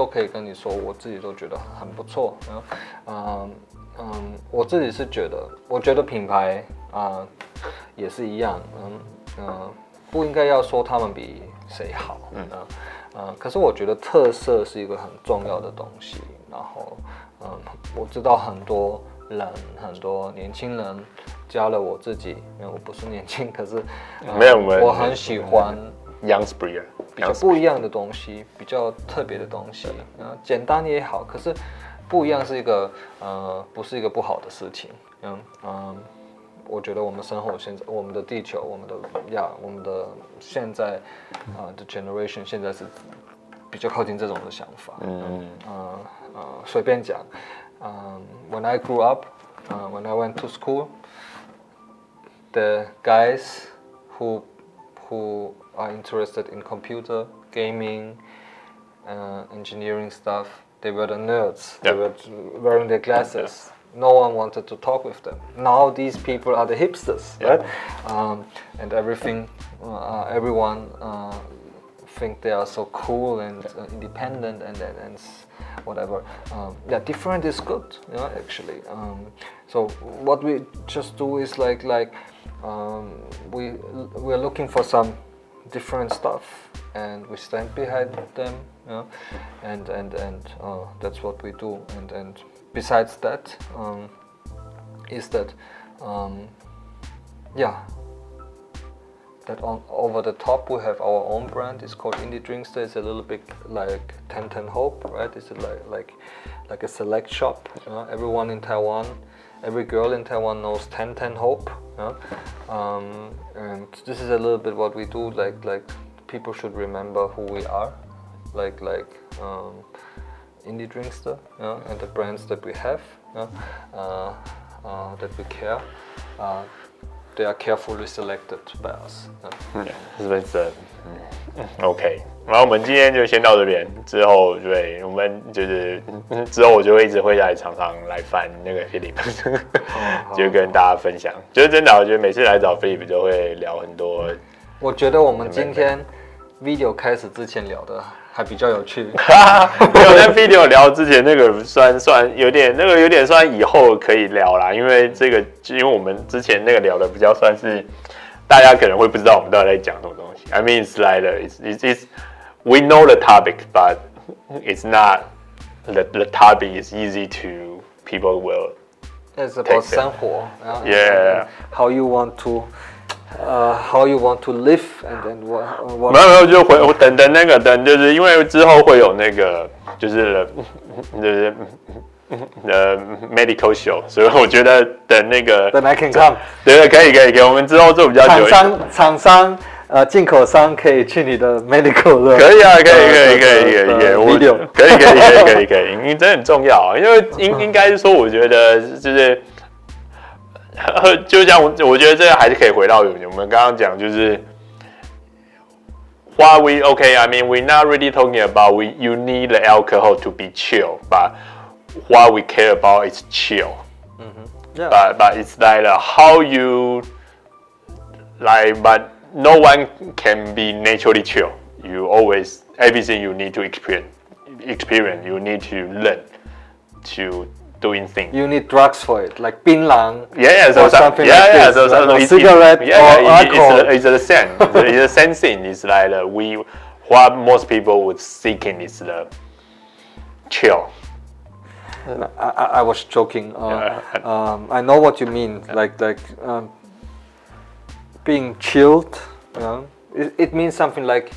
A: 都可以跟你说，我自己都觉得很不错。然后，嗯嗯，我自己是觉得，我觉得品牌啊、呃、也是一样，嗯嗯，不应该要说他们比谁好，嗯嗯，可是我觉得特色是一个很重要的东西。然后，嗯，我知道很多人，很多年轻人加了我自己，因为我不是年轻，可是、呃、
B: 没有没有，
A: 我很喜欢。
B: Young Spreer
A: 比较不一样的东西，比较特别的东西，嗯，简单也好，可是不一样是一个呃，不是一个不好的事情，嗯嗯，我觉得我们生活现在，我们的地球，我们的呀，我们的现在啊的、呃、generation 现在是比较靠近这种的想法，嗯。嗯呃呃，随便讲，嗯，When I grew up，嗯，When I went to school，the guys who who are interested in computer gaming, uh, engineering stuff. They were the nerds. Yep. They were wearing their glasses. No one wanted to talk with them. Now these people are the hipsters, yep. right? Um, and everything, uh, everyone uh, think they are so cool and uh, independent and, and, and whatever. Um, yeah, different is good, you know, actually. Um, so what we just do is like like um, we we're looking for some different stuff and we stand behind them know? and and and uh, that's what we do and and besides that um, is that um, yeah that on over the top we have our own brand it's called indie drinkster it's a little bit like 1010 hope right it's like like like a select shop know? everyone in taiwan every girl in taiwan knows 1010 hope um, and this is a little bit what we do like like people should remember who we are like like um, indie drinkster know, and the brands that we have know, uh, uh, that we care uh, they are carefully selected by us.
B: Yeah. OK，然后我们今天就先到这边，之后对，我们就是 之后我就会一直会来常常来翻那个 Philip，就跟大家分享。就是真的，我觉得每次来找 Philip 就会聊很多。
A: 我觉得我们今天 video 开始之前聊的。还比较有趣，没
B: 有在 video 聊之前那个算算有点那个有点算以后可以聊啦，因为这个因为我们之前那个聊的比较算是大家可能会不知道我们到底在讲什么东西。I mean it's like it's it's, it's we know the topic, but it's not the, the topic is easy to people will.
A: It's about 生活.
B: Uh, yeah.
A: How you want to. Uh, how you want to live and then what, what
B: 没有没有，就回等等那个等，就是因为之后会有那个就是就是呃 medical show，所以我觉得等那个
A: 等 I can come.
B: come，对对，可以可以，给我们之后做比较久。厂
A: 商厂商呃进口商可以去你的 medical 的。
B: 可以啊，可以可以可以可以可以，我可以可以可以可以可以，你这很重要，因为应应该是说，我觉得就是。就像我我觉得这个还是可以回到我们刚刚讲，就是 why we okay I mean we're not really talking about we you need the alcohol to be chill but what we care about is chill
A: Yeah.
B: but but it's like uh, how you like but no one can be naturally chill you always everything you need to experience experience you need to learn to doing things
A: You need drugs for it, like 槟榔.
B: yeah, yeah, so
A: or something
B: yeah,
A: like
B: yeah,
A: this,
B: so, so,
A: like a cigarette
B: yeah,
A: or
B: yeah,
A: alcohol.
B: It's, the, it's the same. it's the same thing. It's like uh, we, what most people would seeking is the chill.
A: I, I, I was joking. Uh,
B: Yeah.
A: um, I know what you mean. Like like um, being chilled. You know, it, it means something like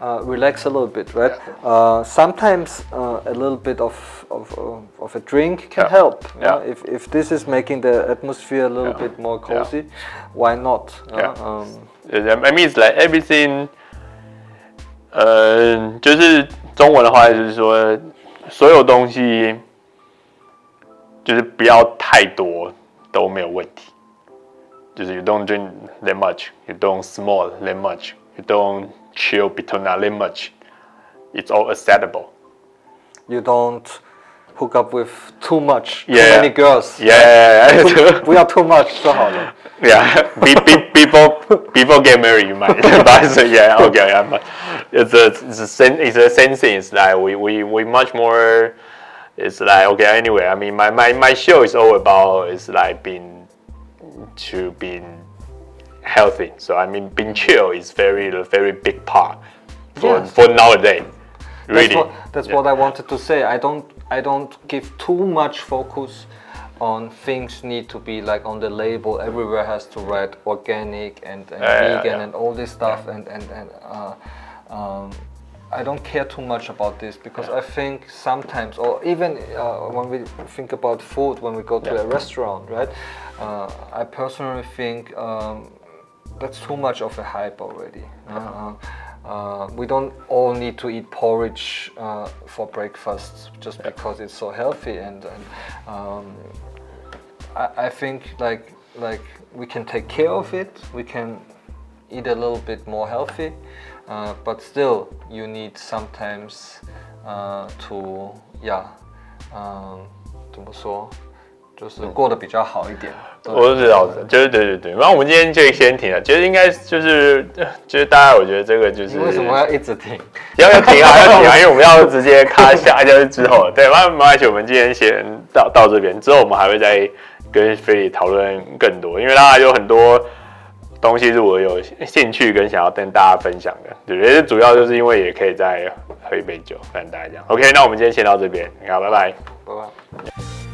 A: uh, relax a little bit, right? Yeah. Uh, sometimes uh, a little bit of, of, of a drink can
B: yeah.
A: help.
B: Yeah.
A: If, if this is making the atmosphere a little
B: yeah.
A: bit more cozy, why not?
B: Yeah.
A: Um,
B: I mean, it's like everything. Uh, 呃，就是中文的话，就是说，所有东西就是不要太多都没有问题。you don't drink that much, you don't smoke that much, you don't chill between that much. It's all acceptable.
A: You don't hook up with too much,
B: yeah.
A: too many girls.
B: Yeah,
A: we yeah. Too, much 就好了。
B: Yeah, be, be, people people get married, you might. but yeah, okay, yeah, it's a, it's the same it's the same thing. It's like we we we much more. It's like okay, anyway. I mean, my my my show is all about it's like being to being healthy. So I mean, being chill is very a very big part for
A: Yes.
B: for nowadays.
A: That's
B: Really.
A: what, that's
B: Yeah.
A: what I wanted to say. I don't I don't give too much focus on things need to be like on the label. Everywhere has to write organic and, and
B: yeah,
A: vegan
B: yeah.
A: and all this stuff. And and and uh, um, I don't care too much about this because I think sometimes, or even uh, when we think about food, when we go to
B: Yeah.
A: a restaurant, right? uh, I personally think um, that's too much of a hype already. Uh, Uh, we don't all need to eat porridge uh, for breakfast just yeah. because it's so healthy and, and um, I, I, think like like we can take care of it we can eat a little bit more healthy uh, but still you need sometimes uh, to yeah um, 怎么说？就是过得比较好一点。
B: 我都知道的，就是对对对。然后我们今天就先停了，其实应该就是就是大家，我觉得这个就是
A: 你为什么要一直停？
B: 要要停啊，要停啊，因为我们要直接卡下，就是之后，对，那没关系，我们今天先到到这边，之后我们还会再跟菲利讨论更多，因为大家有很多东西是我有兴趣跟想要跟大家分享的，对，也是主要就是因为也可以再喝一杯酒跟大家讲。OK，那我们今天先到这边，你好，拜拜。
A: 拜拜。